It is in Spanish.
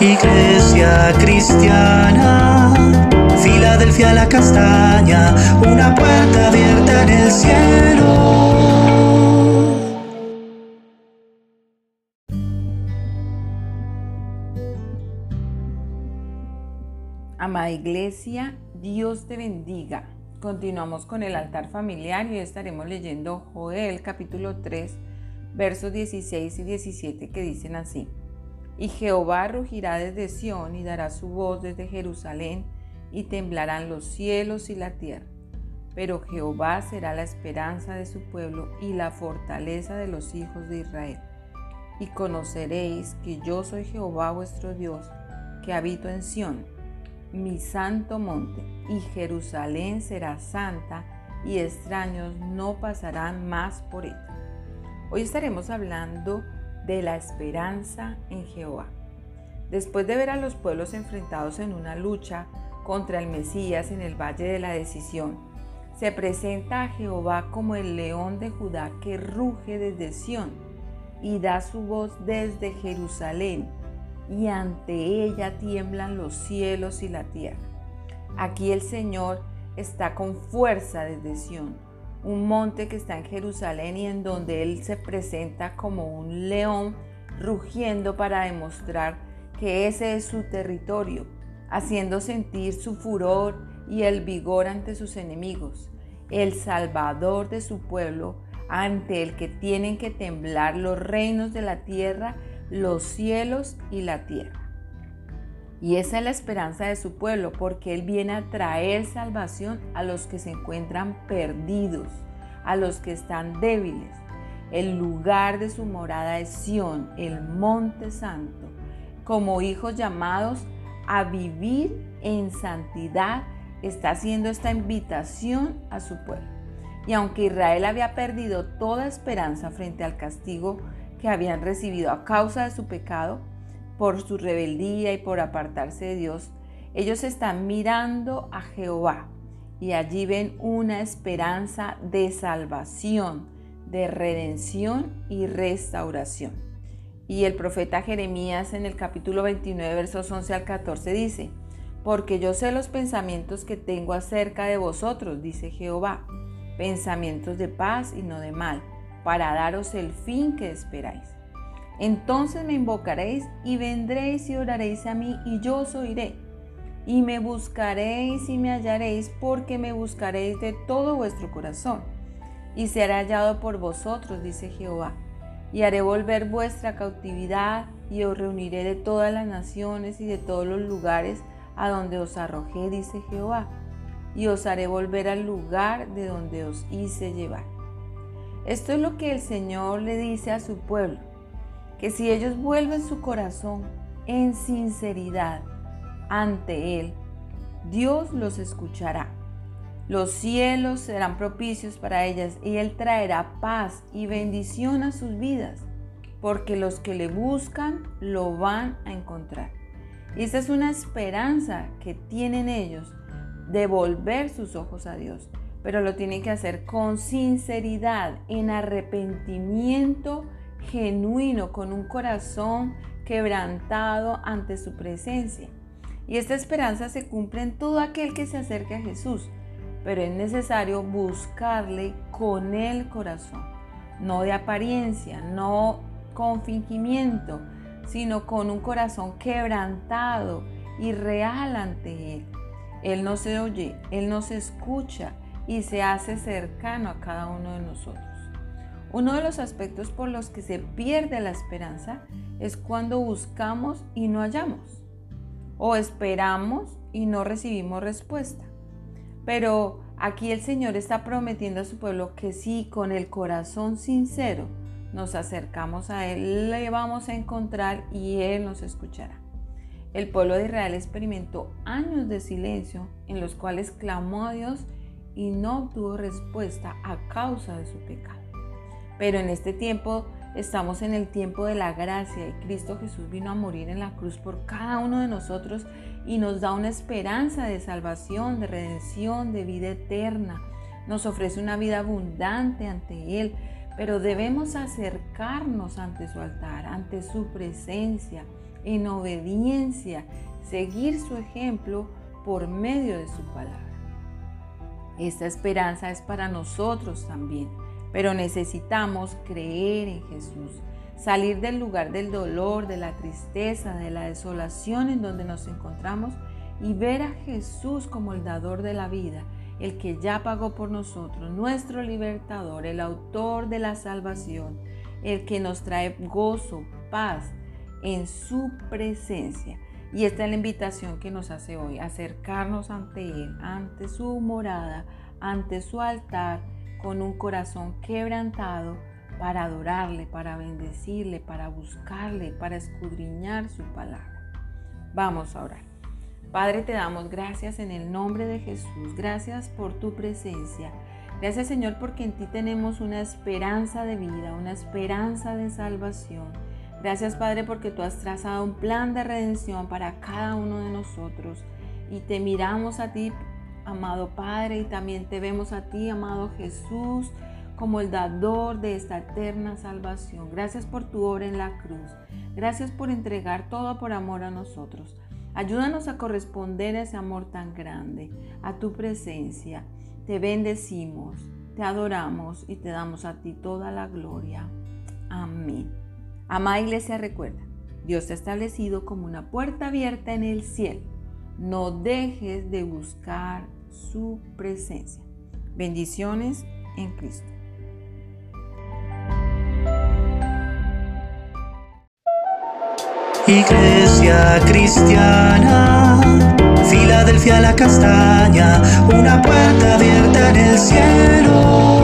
Iglesia cristiana, Filadelfia la castaña, una puerta abierta en el cielo. Amada Iglesia, Dios te bendiga. Continuamos con el altar familiar y estaremos leyendo Joel capítulo 3, versos 16 y 17 que dicen así. Y Jehová rugirá desde Sión y dará su voz desde Jerusalén y temblarán los cielos y la tierra. Pero Jehová será la esperanza de su pueblo y la fortaleza de los hijos de Israel. Y conoceréis que yo soy Jehová vuestro Dios, que habito en Sión, mi santo monte, y Jerusalén será santa, y extraños no pasarán más por ella. Hoy estaremos hablando de la esperanza en Jehová. Después de ver a los pueblos enfrentados en una lucha contra el Mesías en el Valle de la Decisión, se presenta a Jehová como el león de Judá que ruge desde Sión y da su voz desde Jerusalén, y ante ella tiemblan los cielos y la tierra. Aquí el Señor está con fuerza desde Sión un monte que está en Jerusalén y en donde Él se presenta como un león rugiendo para demostrar que ese es su territorio, haciendo sentir su furor y el vigor ante sus enemigos, el salvador de su pueblo, ante el que tienen que temblar los reinos de la tierra, los cielos y la tierra. Y esa es la esperanza de su pueblo, porque Él viene a traer salvación a los que se encuentran perdidos, a los que están débiles. El lugar de su morada es Sión, el monte santo, como hijos llamados a vivir en santidad, está haciendo esta invitación a su pueblo. Y aunque Israel había perdido toda esperanza frente al castigo que habían recibido a causa de su pecado, por su rebeldía y por apartarse de Dios, ellos están mirando a Jehová y allí ven una esperanza de salvación, de redención y restauración. Y el profeta Jeremías en el capítulo 29, versos 11 al 14 dice, porque yo sé los pensamientos que tengo acerca de vosotros, dice Jehová, pensamientos de paz y no de mal, para daros el fin que esperáis. Entonces me invocaréis y vendréis y oraréis a mí y yo os oiré. Y me buscaréis y me hallaréis porque me buscaréis de todo vuestro corazón. Y será hallado por vosotros, dice Jehová. Y haré volver vuestra cautividad y os reuniré de todas las naciones y de todos los lugares a donde os arrojé, dice Jehová. Y os haré volver al lugar de donde os hice llevar. Esto es lo que el Señor le dice a su pueblo que si ellos vuelven su corazón en sinceridad ante Él, Dios los escuchará. Los cielos serán propicios para ellas y Él traerá paz y bendición a sus vidas, porque los que le buscan lo van a encontrar. Y esa es una esperanza que tienen ellos de volver sus ojos a Dios, pero lo tienen que hacer con sinceridad, en arrepentimiento genuino, con un corazón quebrantado ante su presencia. Y esta esperanza se cumple en todo aquel que se acerque a Jesús, pero es necesario buscarle con el corazón, no de apariencia, no con fingimiento, sino con un corazón quebrantado y real ante Él. Él no se oye, Él no se escucha y se hace cercano a cada uno de nosotros. Uno de los aspectos por los que se pierde la esperanza es cuando buscamos y no hallamos, o esperamos y no recibimos respuesta. Pero aquí el Señor está prometiendo a su pueblo que si con el corazón sincero nos acercamos a Él, le vamos a encontrar y Él nos escuchará. El pueblo de Israel experimentó años de silencio en los cuales clamó a Dios y no obtuvo respuesta a causa de su pecado. Pero en este tiempo estamos en el tiempo de la gracia y Cristo Jesús vino a morir en la cruz por cada uno de nosotros y nos da una esperanza de salvación, de redención, de vida eterna. Nos ofrece una vida abundante ante Él, pero debemos acercarnos ante su altar, ante su presencia, en obediencia, seguir su ejemplo por medio de su palabra. Esta esperanza es para nosotros también, pero necesitamos creer en Jesús, salir del lugar del dolor, de la tristeza, de la desolación en donde nos encontramos y ver a Jesús como el dador de la vida, el que ya pagó por nosotros, nuestro libertador, el autor de la salvación, el que nos trae gozo, paz en su presencia. Y esta es la invitación que nos hace hoy, acercarnos ante Él, ante su morada, ante su altar, con un corazón quebrantado para adorarle, para bendecirle, para buscarle, para escudriñar su palabra. Vamos a orar. Padre, te damos gracias en el nombre de Jesús. Gracias por tu presencia. Gracias Señor porque en ti tenemos una esperanza de vida, una esperanza de salvación. Gracias Padre porque tú has trazado un plan de redención para cada uno de nosotros. Y te miramos a ti, amado Padre, y también te vemos a ti, amado Jesús, como el dador de esta eterna salvación. Gracias por tu obra en la cruz. Gracias por entregar todo por amor a nosotros. Ayúdanos a corresponder a ese amor tan grande, a tu presencia. Te bendecimos, te adoramos y te damos a ti toda la gloria. Amén. Amada iglesia, recuerda, Dios te ha establecido como una puerta abierta en el cielo. No dejes de buscar su presencia. Bendiciones en Cristo. Iglesia cristiana, Filadelfia la castaña, una puerta abierta en el cielo.